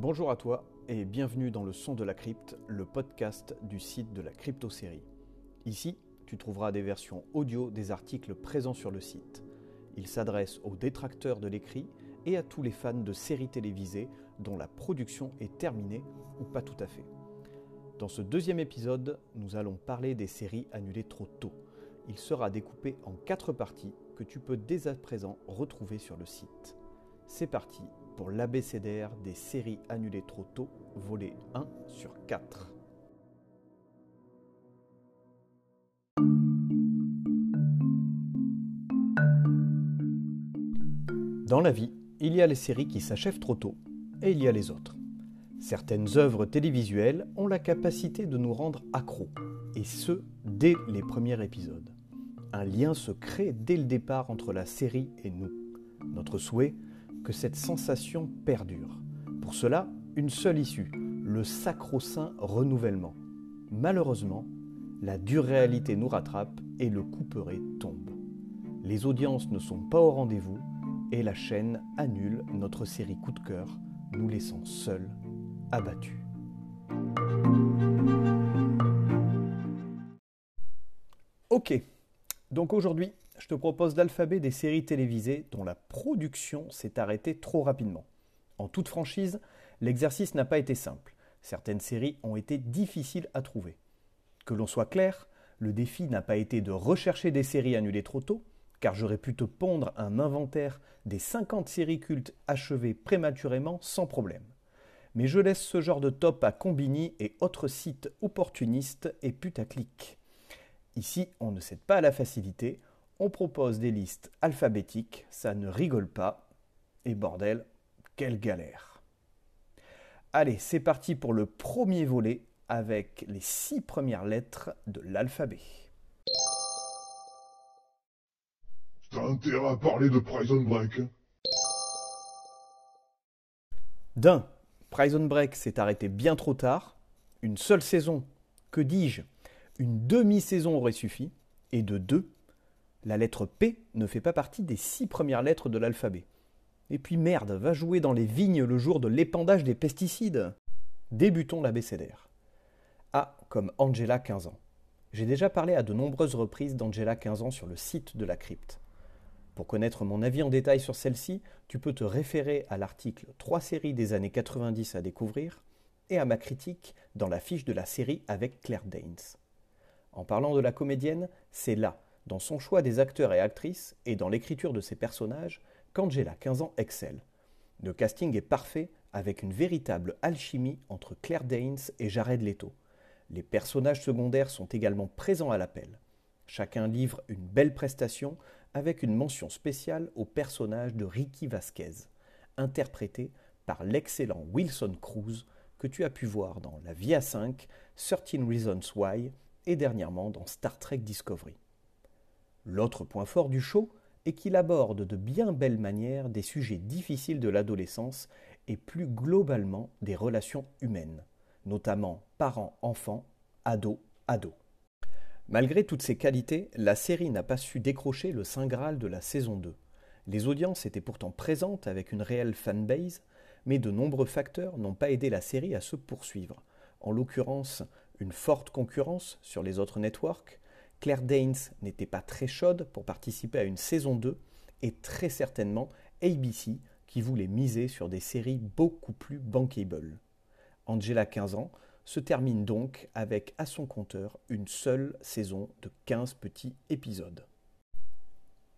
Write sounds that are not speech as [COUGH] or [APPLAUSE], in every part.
Bonjour à toi et bienvenue dans le son de la crypte, le podcast du site de la crypto-série. Ici, tu trouveras des versions audio des articles présents sur le site. Il s'adresse aux détracteurs de l'écrit et à tous les fans de séries télévisées dont la production est terminée ou pas tout à fait. Dans ce deuxième épisode, nous allons parler des séries annulées trop tôt. Il sera découpé en quatre parties que tu peux dès à présent retrouver sur le site. C'est parti pour l'abécédaire des séries annulées trop tôt, volet 1 sur 4. Dans la vie, il y a les séries qui s'achèvent trop tôt et il y a les autres. Certaines œuvres télévisuelles ont la capacité de nous rendre accros, et ce, dès les premiers épisodes. Un lien se crée dès le départ entre la série et nous. Notre souhait, que cette sensation perdure. Pour cela, une seule issue, le sacro-saint renouvellement. Malheureusement, la dure réalité nous rattrape et le couperet tombe. Les audiences ne sont pas au rendez-vous et la chaîne annule notre série coup de cœur, nous laissant seuls, abattus. Ok, donc aujourd'hui, je te propose l'alphabet des séries télévisées dont la production s'est arrêtée trop rapidement. En toute franchise, l'exercice n'a pas été simple. Certaines séries ont été difficiles à trouver. Que l'on soit clair, le défi n'a pas été de rechercher des séries annulées trop tôt, car j'aurais pu te pondre un inventaire des 50 séries cultes achevées prématurément sans problème. Mais je laisse ce genre de top à Combini et autres sites opportunistes et putaclic. Ici, on ne cède pas à la facilité, on propose des listes alphabétiques, ça ne rigole pas. Et bordel, quelle galère. Allez, c'est parti pour le premier volet avec les six premières lettres de l'alphabet. T'as intérêt à parler de Prison Break. D'un, Prison Break s'est arrêté bien trop tard. Une seule saison, que dis-je? Une demi-saison aurait suffi. Et de deux, la lettre P ne fait pas partie des six premières lettres de l'alphabet. Et puis merde, va jouer dans les vignes le jour de l'épandage des pesticides. Débutons l'abécédaire. A comme Angela 15 ans. J'ai déjà parlé à de nombreuses reprises d'Angela 15 ans sur le site de la crypte. Pour connaître mon avis en détail sur celle-ci, tu peux te référer à l'article 3 séries des années 90 à découvrir et à ma critique dans la fiche de la série avec Claire Danes. En parlant de la comédienne, c'est là dans son choix des acteurs et actrices et dans l'écriture de ses personnages qu'Angela, 15 ans, excelle. Le casting est parfait avec une véritable alchimie entre Claire Danes et Jared Leto. Les personnages secondaires sont également présents à l'appel. Chacun livre une belle prestation avec une mention spéciale au personnage de Ricky Vasquez, interprété par l'excellent Wilson Cruz que tu as pu voir dans La Vie à 5, 13 Reasons Why et dernièrement dans Star Trek Discovery. L'autre point fort du show est qu'il aborde de bien belles manières des sujets difficiles de l'adolescence et plus globalement des relations humaines, notamment parents-enfants, ados-ados. Malgré toutes ces qualités, la série n'a pas su décrocher le Saint Graal de la saison 2. Les audiences étaient pourtant présentes avec une réelle fanbase, mais de nombreux facteurs n'ont pas aidé la série à se poursuivre. En l'occurrence, une forte concurrence sur les autres networks, Claire Danes n'était pas très chaude pour participer à une saison 2 et très certainement ABC qui voulait miser sur des séries beaucoup plus bankable. Angela 15 ans se termine donc avec à son compteur une seule saison de 15 petits épisodes.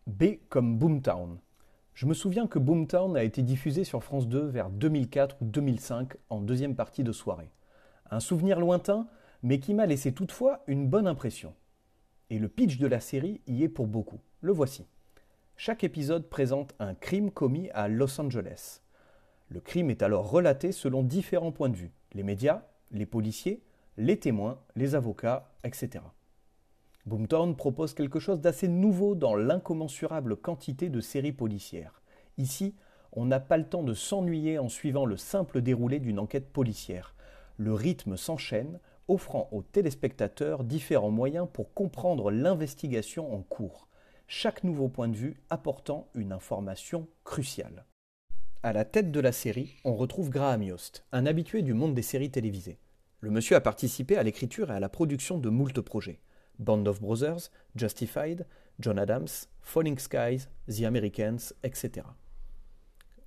B comme Boomtown. Je me souviens que Boomtown a été diffusé sur France 2 vers 2004 ou 2005 en deuxième partie de soirée. Un souvenir lointain, mais qui m'a laissé toutefois une bonne impression. Et le pitch de la série y est pour beaucoup. Le voici. Chaque épisode présente un crime commis à Los Angeles. Le crime est alors relaté selon différents points de vue. Les médias, les policiers, les témoins, les avocats, etc. Boomtown propose quelque chose d'assez nouveau dans l'incommensurable quantité de séries policières. Ici, on n'a pas le temps de s'ennuyer en suivant le simple déroulé d'une enquête policière. Le rythme s'enchaîne, offrant aux téléspectateurs différents moyens pour comprendre l'investigation en cours, chaque nouveau point de vue apportant une information cruciale. À la tête de la série, on retrouve Graham Yost, un habitué du monde des séries télévisées. Le monsieur a participé à l'écriture et à la production de moult projets. Band of Brothers, Justified, John Adams, Falling Skies, The Americans, etc.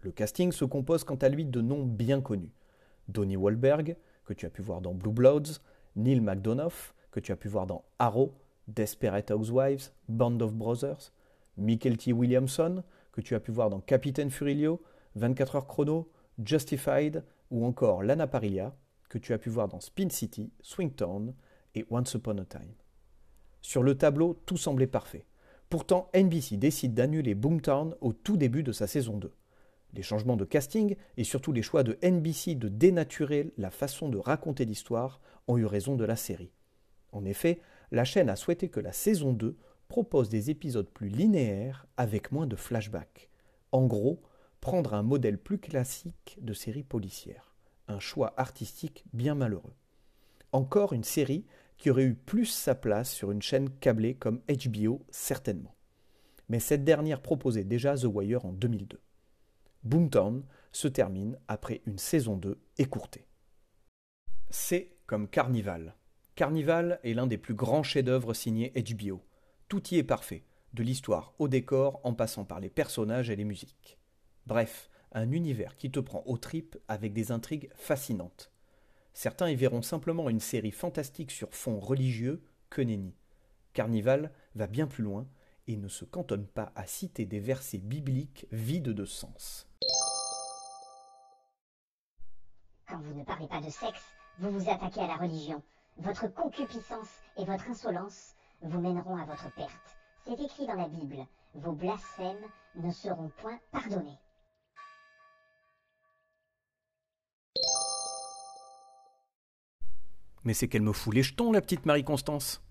Le casting se compose quant à lui de noms bien connus. Donnie Wahlberg, que tu as pu voir dans Blue Bloods, Neil McDonough, que tu as pu voir dans Arrow, Desperate Housewives, Band of Brothers, Michael T. Williamson, que tu as pu voir dans Capitaine Furilio, 24 heures chrono, Justified ou encore Lana Parilla, que tu as pu voir dans Spin City, Swingtown et Once Upon a Time. Sur le tableau, tout semblait parfait. Pourtant, NBC décide d'annuler Boomtown au tout début de sa saison 2. Les changements de casting et surtout les choix de NBC de dénaturer la façon de raconter l'histoire ont eu raison de la série. En effet, la chaîne a souhaité que la saison 2 propose des épisodes plus linéaires avec moins de flashbacks. En gros, prendre un modèle plus classique de série policière. Un choix artistique bien malheureux. Encore une série qui aurait eu plus sa place sur une chaîne câblée comme HBO certainement. Mais cette dernière proposait déjà The Wire en 2002. Boomtown se termine après une saison 2 écourtée. C'est comme Carnival. Carnival est l'un des plus grands chefs-d'œuvre signés HBO. Tout y est parfait, de l'histoire au décor en passant par les personnages et les musiques. Bref, un univers qui te prend aux tripes avec des intrigues fascinantes. Certains y verront simplement une série fantastique sur fond religieux, que nenni. Carnival va bien plus loin et ne se cantonne pas à citer des versets bibliques vides de sens. Quand vous ne parlez pas de sexe, vous vous attaquez à la religion. Votre concupiscence et votre insolence vous mèneront à votre perte. C'est écrit dans la Bible. Vos blasphèmes ne seront point pardonnés. Mais c'est qu'elle me fout les jetons, la petite Marie-Constance.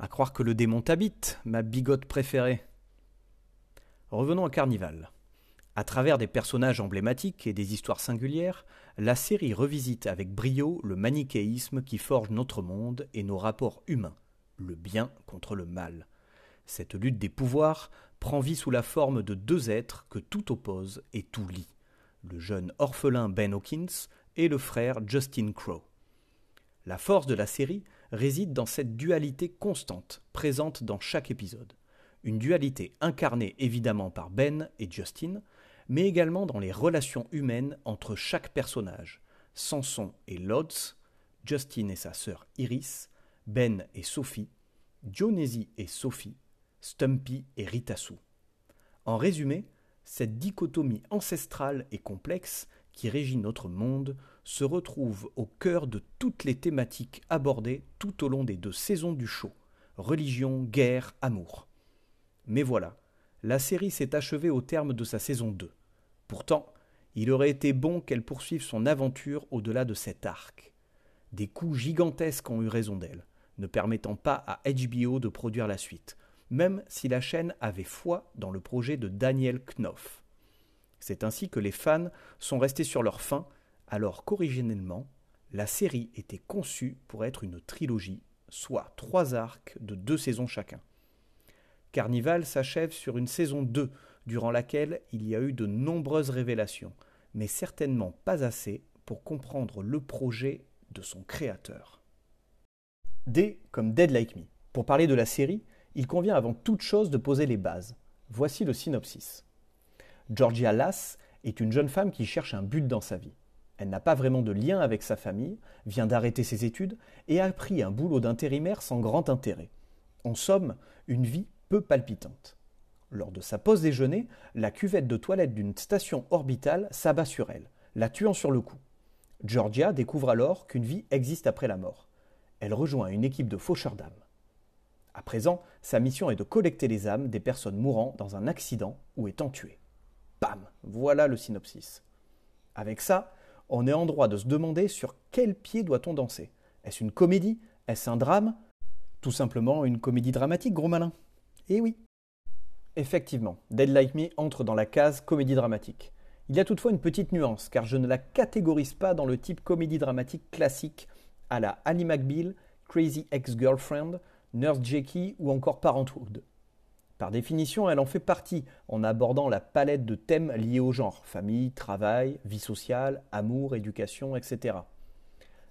À croire que le démon t'habite, ma bigote préférée. Revenons à Carnival. À travers des personnages emblématiques et des histoires singulières, la série revisite avec brio le manichéisme qui forge notre monde et nos rapports humains, le bien contre le mal. Cette lutte des pouvoirs prend vie sous la forme de deux êtres que tout oppose et tout lie le jeune orphelin Ben Hawkins et le frère Justin Crow. La force de la série réside dans cette dualité constante, présente dans chaque épisode. Une dualité incarnée évidemment par Ben et Justin, mais également dans les relations humaines entre chaque personnage. Samson et Lodz, Justin et sa sœur Iris, Ben et Sophie, Dionysie et Sophie, Stumpy et Ritasu. En résumé, cette dichotomie ancestrale et complexe qui régit notre monde se retrouve au cœur de toutes les thématiques abordées tout au long des deux saisons du show religion, guerre, amour. Mais voilà, la série s'est achevée au terme de sa saison 2. Pourtant, il aurait été bon qu'elle poursuive son aventure au-delà de cet arc. Des coups gigantesques ont eu raison d'elle, ne permettant pas à HBO de produire la suite, même si la chaîne avait foi dans le projet de Daniel Knopf. C'est ainsi que les fans sont restés sur leur faim, alors qu'originellement, la série était conçue pour être une trilogie, soit trois arcs de deux saisons chacun. Carnival s'achève sur une saison 2, durant laquelle il y a eu de nombreuses révélations, mais certainement pas assez pour comprendre le projet de son créateur. D comme Dead Like Me. Pour parler de la série, il convient avant toute chose de poser les bases. Voici le synopsis. Georgia Lass est une jeune femme qui cherche un but dans sa vie. Elle n'a pas vraiment de lien avec sa famille, vient d'arrêter ses études et a pris un boulot d'intérimaire sans grand intérêt. En somme, une vie peu palpitante. Lors de sa pause déjeuner, la cuvette de toilette d'une station orbitale s'abat sur elle, la tuant sur le coup. Georgia découvre alors qu'une vie existe après la mort. Elle rejoint une équipe de faucheurs d'âmes. À présent, sa mission est de collecter les âmes des personnes mourant dans un accident ou étant tuées. Bam Voilà le synopsis. Avec ça, on est en droit de se demander sur quel pied doit-on danser. Est-ce une comédie? Est-ce un drame? Tout simplement une comédie dramatique, gros malin. Eh oui. Effectivement, Dead Like Me entre dans la case comédie dramatique. Il y a toutefois une petite nuance, car je ne la catégorise pas dans le type comédie dramatique classique à la Annie McBeal, Crazy Ex-Girlfriend, Nurse Jackie ou encore Parenthood. Par définition, elle en fait partie en abordant la palette de thèmes liés au genre famille, travail, vie sociale, amour, éducation, etc.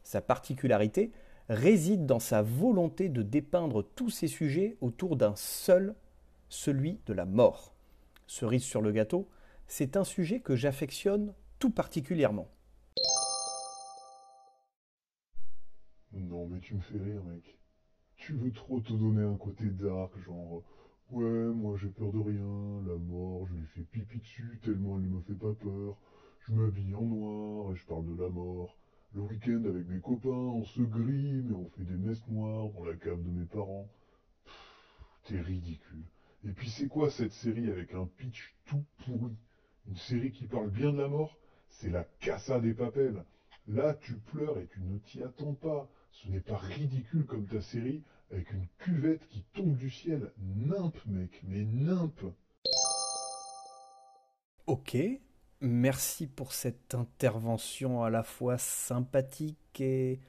Sa particularité réside dans sa volonté de dépeindre tous ces sujets autour d'un seul, celui de la mort. Cerise sur le gâteau, c'est un sujet que j'affectionne tout particulièrement. Non mais tu me fais rire mec. Tu veux trop te donner un côté dark, genre ouais moi j'ai peur de rien, la mort je lui fais pipi dessus tellement elle ne me fait pas peur, je m'habille en noir et je parle de la mort. Le week-end avec mes copains on se grime et on fait des messes noires dans la cave de mes parents. T'es ridicule. Et puis c'est quoi cette série avec un pitch tout pourri? Une série qui parle bien de la mort? C'est la cassa des papels. Là, tu pleures et tu ne t'y attends pas. Ce n'est pas ridicule comme ta série avec une cuvette qui tombe du ciel. Nimpe, mec, mais nimpe. Ok, merci pour cette intervention à la fois sympathique et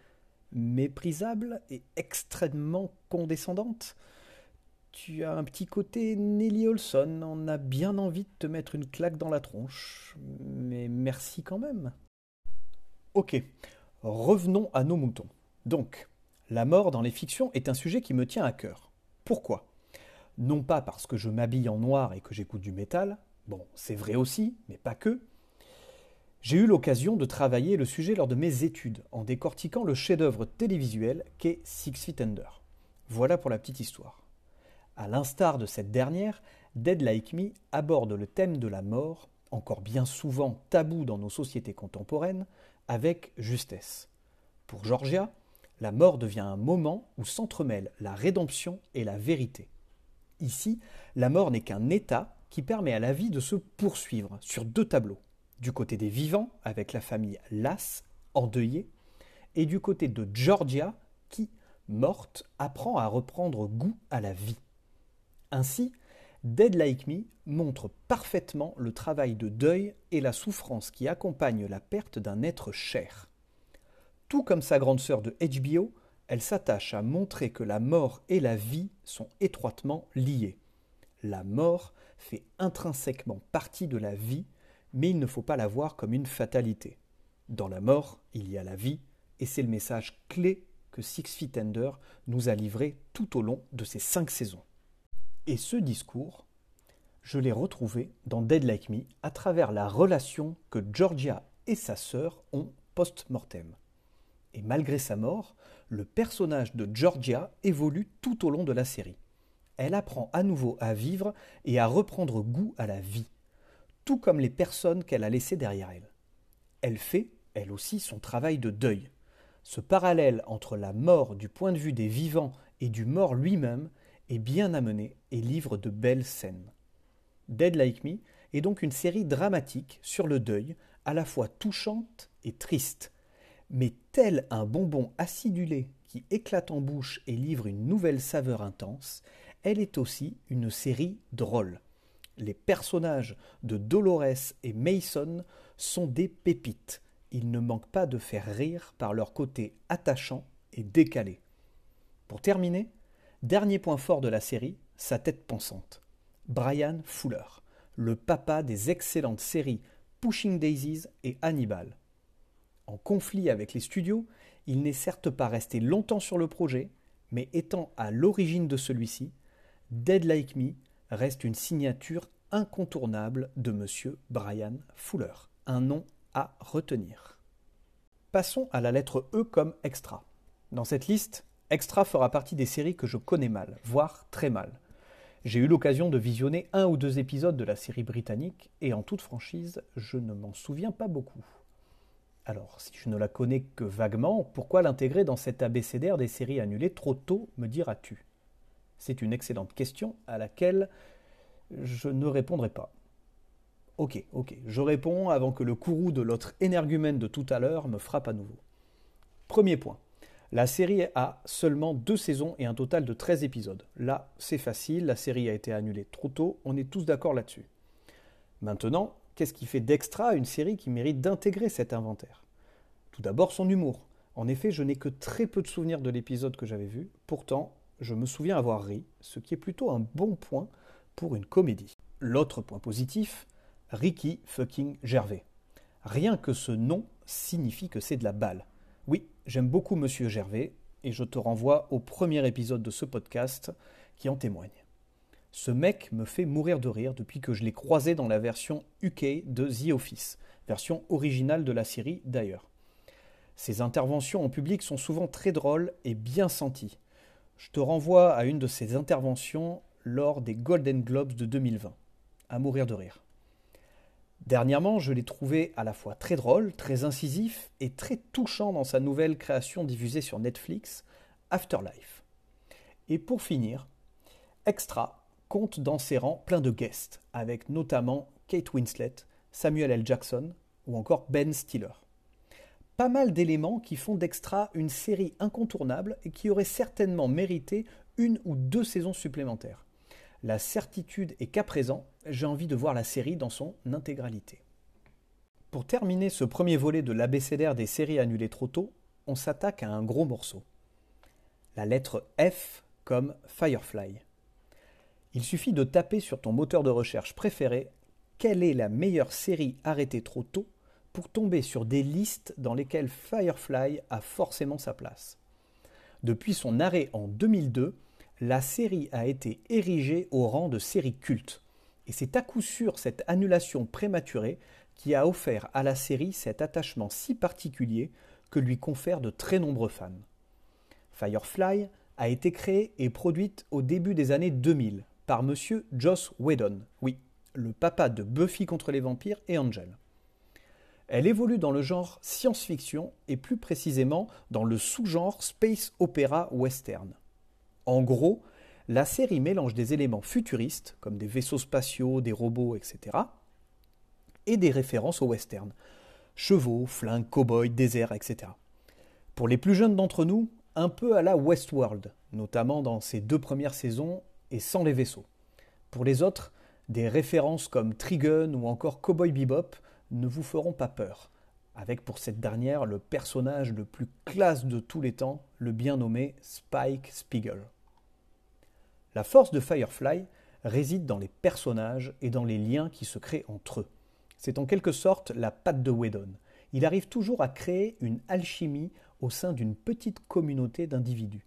méprisable et extrêmement condescendante. Tu as un petit côté Nelly Olson, on a bien envie de te mettre une claque dans la tronche, mais merci quand même. Ok, revenons à nos moutons. Donc, la mort dans les fictions est un sujet qui me tient à cœur. Pourquoi? Non pas parce que je m'habille en noir et que j'écoute du métal, bon, c'est vrai aussi, mais pas que. J'ai eu l'occasion de travailler le sujet lors de mes études en décortiquant le chef-d'œuvre télévisuel qu'est Six Feet Under. Voilà pour la petite histoire. À l'instar de cette dernière, Dead Like Me aborde le thème de la mort, encore bien souvent tabou dans nos sociétés contemporaines, avec justesse. Pour Georgia, la mort devient un moment où s'entremêlent la rédemption et la vérité. Ici, la mort n'est qu'un état qui permet à la vie de se poursuivre sur deux tableaux. Du côté des vivants, avec la famille Lass, endeuillée, et du côté de Georgia, qui, morte, apprend à reprendre goût à la vie. Ainsi, Dead Like Me montre parfaitement le travail de deuil et la souffrance qui accompagne la perte d'un être cher. Tout comme sa grande sœur de HBO, elle s'attache à montrer que la mort et la vie sont étroitement liées. La mort fait intrinsèquement partie de la vie, mais il ne faut pas la voir comme une fatalité. Dans la mort, il y a la vie, et c'est le message clé que Six Feet Under nous a livré tout au long de ces cinq saisons. Et ce discours, je l'ai retrouvé dans Dead Like Me à travers la relation que Georgia et sa sœur ont post-mortem. Et malgré sa mort, le personnage de Georgia évolue tout au long de la série. Elle apprend à nouveau à vivre et à reprendre goût à la vie, tout comme les personnes qu'elle a laissées derrière elle. Elle fait, elle aussi, son travail de deuil. Ce parallèle entre la mort du point de vue des vivants et du mort lui-même est bien amené et livre de belles scènes. Dead Like Me est donc une série dramatique sur le deuil, à la fois touchante et triste. Mais tel un bonbon acidulé qui éclate en bouche et livre une nouvelle saveur intense, elle est aussi une série drôle. Les personnages de Dolores et Mason sont des pépites. Ils ne manquent pas de faire rire par leur côté attachant et décalé. Pour terminer, Dernier point fort de la série, sa tête pensante. Brian Fuller, le papa des excellentes séries Pushing Daisies et Hannibal. En conflit avec les studios, il n'est certes pas resté longtemps sur le projet, mais étant à l'origine de celui-ci, Dead Like Me reste une signature incontournable de M. Brian Fuller, un nom à retenir. Passons à la lettre E comme extra. Dans cette liste, Extra fera partie des séries que je connais mal, voire très mal. J'ai eu l'occasion de visionner un ou deux épisodes de la série britannique, et en toute franchise, je ne m'en souviens pas beaucoup. Alors, si je ne la connais que vaguement, pourquoi l'intégrer dans cet abécédaire des séries annulées trop tôt, me diras-tu? C'est une excellente question à laquelle je ne répondrai pas. Ok, ok, je réponds avant que le courroux de l'autre énergumène de tout à l'heure me frappe à nouveau. Premier point. La série a seulement deux saisons et un total de 13 épisodes. Là, c'est facile, la série a été annulée trop tôt, on est tous d'accord là-dessus. Maintenant, qu'est-ce qui fait d'extra une série qui mérite d'intégrer cet inventaire? Tout d'abord son humour. En effet, je n'ai que très peu de souvenirs de l'épisode que j'avais vu, pourtant, je me souviens avoir ri, ce qui est plutôt un bon point pour une comédie. L'autre point positif, Ricky fucking Gervais. Rien que ce nom signifie que c'est de la balle. Oui, j'aime beaucoup Monsieur Gervais et je te renvoie au premier épisode de ce podcast qui en témoigne. Ce mec me fait mourir de rire depuis que je l'ai croisé dans la version UK de The Office, version originale de la série d'ailleurs. Ses interventions en public sont souvent très drôles et bien senties. Je te renvoie à une de ses interventions lors des Golden Globes de 2020. À mourir de rire. Dernièrement, je l'ai trouvé à la fois très drôle, très incisif et très touchant dans sa nouvelle création diffusée sur Netflix, Afterlife. Et pour finir, Extra compte dans ses rangs plein de guests, avec notamment Kate Winslet, Samuel L. Jackson ou encore Ben Stiller. Pas mal d'éléments qui font d'Extra une série incontournable et qui aurait certainement mérité une ou deux saisons supplémentaires. La certitude est qu'à présent, j'ai envie de voir la série dans son intégralité. Pour terminer ce premier volet de l'abécédaire des séries annulées trop tôt, on s'attaque à un gros morceau. La lettre F comme Firefly. Il suffit de taper sur ton moteur de recherche préféré quelle est la meilleure série arrêtée trop tôt pour tomber sur des listes dans lesquelles Firefly a forcément sa place. Depuis son arrêt en 2002, la série a été érigée au rang de série culte. Et c'est à coup sûr cette annulation prématurée qui a offert à la série cet attachement si particulier que lui confèrent de très nombreux fans. Firefly a été créée et produite au début des années 2000 par monsieur Joss Whedon, oui, le papa de Buffy contre les vampires et Angel. Elle évolue dans le genre science-fiction et plus précisément dans le sous-genre space opéra western. En gros, la série mélange des éléments futuristes, comme des vaisseaux spatiaux, des robots, etc., et des références au western. Chevaux, flingues, cow-boys, déserts, etc. Pour les plus jeunes d'entre nous, un peu à la Westworld, notamment dans ses deux premières saisons et sans les vaisseaux. Pour les autres, des références comme Trigun ou encore Cowboy Bebop ne vous feront pas peur, avec pour cette dernière le personnage le plus classe de tous les temps, le bien nommé Spike Spiegel. La force de Firefly réside dans les personnages et dans les liens qui se créent entre eux. C'est en quelque sorte la patte de Whedon. Il arrive toujours à créer une alchimie au sein d'une petite communauté d'individus.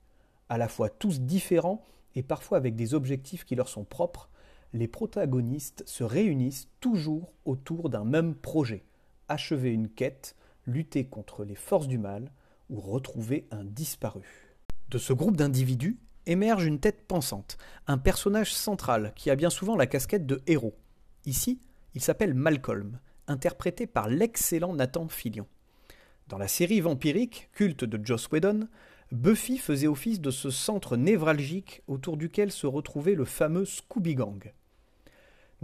À la fois tous différents et parfois avec des objectifs qui leur sont propres, les protagonistes se réunissent toujours autour d'un même projet achever une quête, lutter contre les forces du mal ou retrouver un disparu. De ce groupe d'individus émerge une tête pensante, un personnage central qui a bien souvent la casquette de héros. Ici, il s'appelle Malcolm, interprété par l'excellent Nathan Fillion. Dans la série vampirique, culte de Joss Whedon, Buffy faisait office de ce centre névralgique autour duquel se retrouvait le fameux Scooby Gang.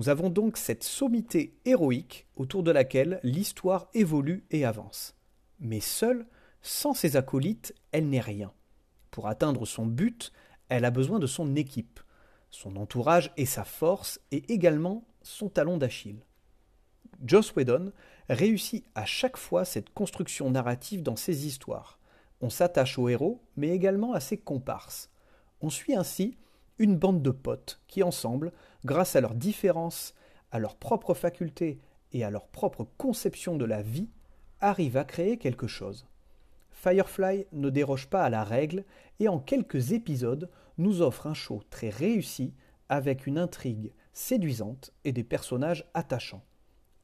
Nous avons donc cette sommité héroïque autour de laquelle l'histoire évolue et avance. Mais seule, sans ses acolytes, elle n'est rien. Pour atteindre son but, elle a besoin de son équipe, son entourage et sa force, et également son talon d'Achille. Joss Whedon réussit à chaque fois cette construction narrative dans ses histoires. On s'attache aux héros, mais également à ses comparses. On suit ainsi une bande de potes qui, ensemble, grâce à leurs différences, à leurs propres facultés et à leur propre conception de la vie, arrivent à créer quelque chose. Firefly ne déroge pas à la règle et en quelques épisodes nous offre un show très réussi avec une intrigue séduisante et des personnages attachants.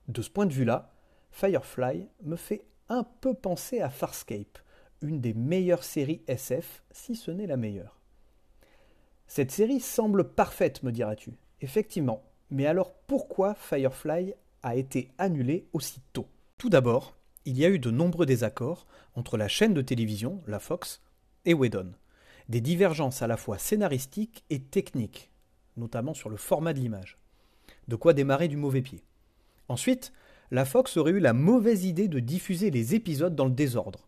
De ce point de vue-là, Firefly me fait un peu penser à Farscape, une des meilleures séries SF, si ce n'est la meilleure. Cette série semble parfaite, me diras-tu. Effectivement. Mais alors pourquoi Firefly a été annulé aussi tôt Tout d'abord, il y a eu de nombreux désaccords entre la chaîne de télévision, la Fox, et Whedon. Des divergences à la fois scénaristiques et techniques, notamment sur le format de l'image. De quoi démarrer du mauvais pied. Ensuite, la Fox aurait eu la mauvaise idée de diffuser les épisodes dans le désordre.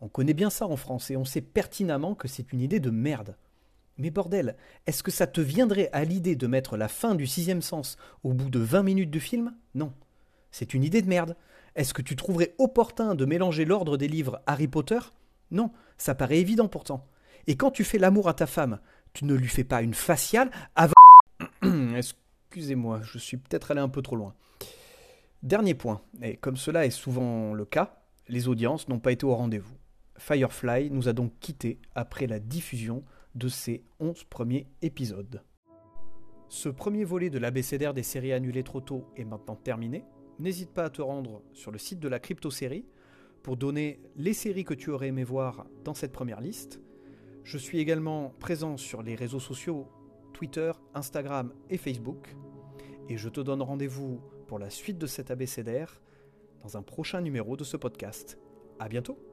On connaît bien ça en France et on sait pertinemment que c'est une idée de merde. Mais bordel, est-ce que ça te viendrait à l'idée de mettre la fin du sixième sens au bout de 20 minutes de film? Non. C'est une idée de merde. Est-ce que tu trouverais opportun de mélanger l'ordre des livres Harry Potter? Non, ça paraît évident pourtant. Et quand tu fais l'amour à ta femme, tu ne lui fais pas une faciale avant... [COUGHS] Excusez-moi, je suis peut-être allé un peu trop loin. Dernier point, et comme cela est souvent le cas, les audiences n'ont pas été au rendez-vous. Firefly nous a donc quittés après la diffusion de ses 11 premiers épisodes. Ce premier volet de l'abécédaire des séries annulées trop tôt est maintenant terminé. N'hésite pas à te rendre sur le site de la crypto-série pour donner les séries que tu aurais aimé voir dans cette première liste. Je suis également présent sur les réseaux sociaux Twitter, Instagram et Facebook. Et je te donne rendez-vous pour la suite de cet abécédaire dans un prochain numéro de ce podcast. À bientôt!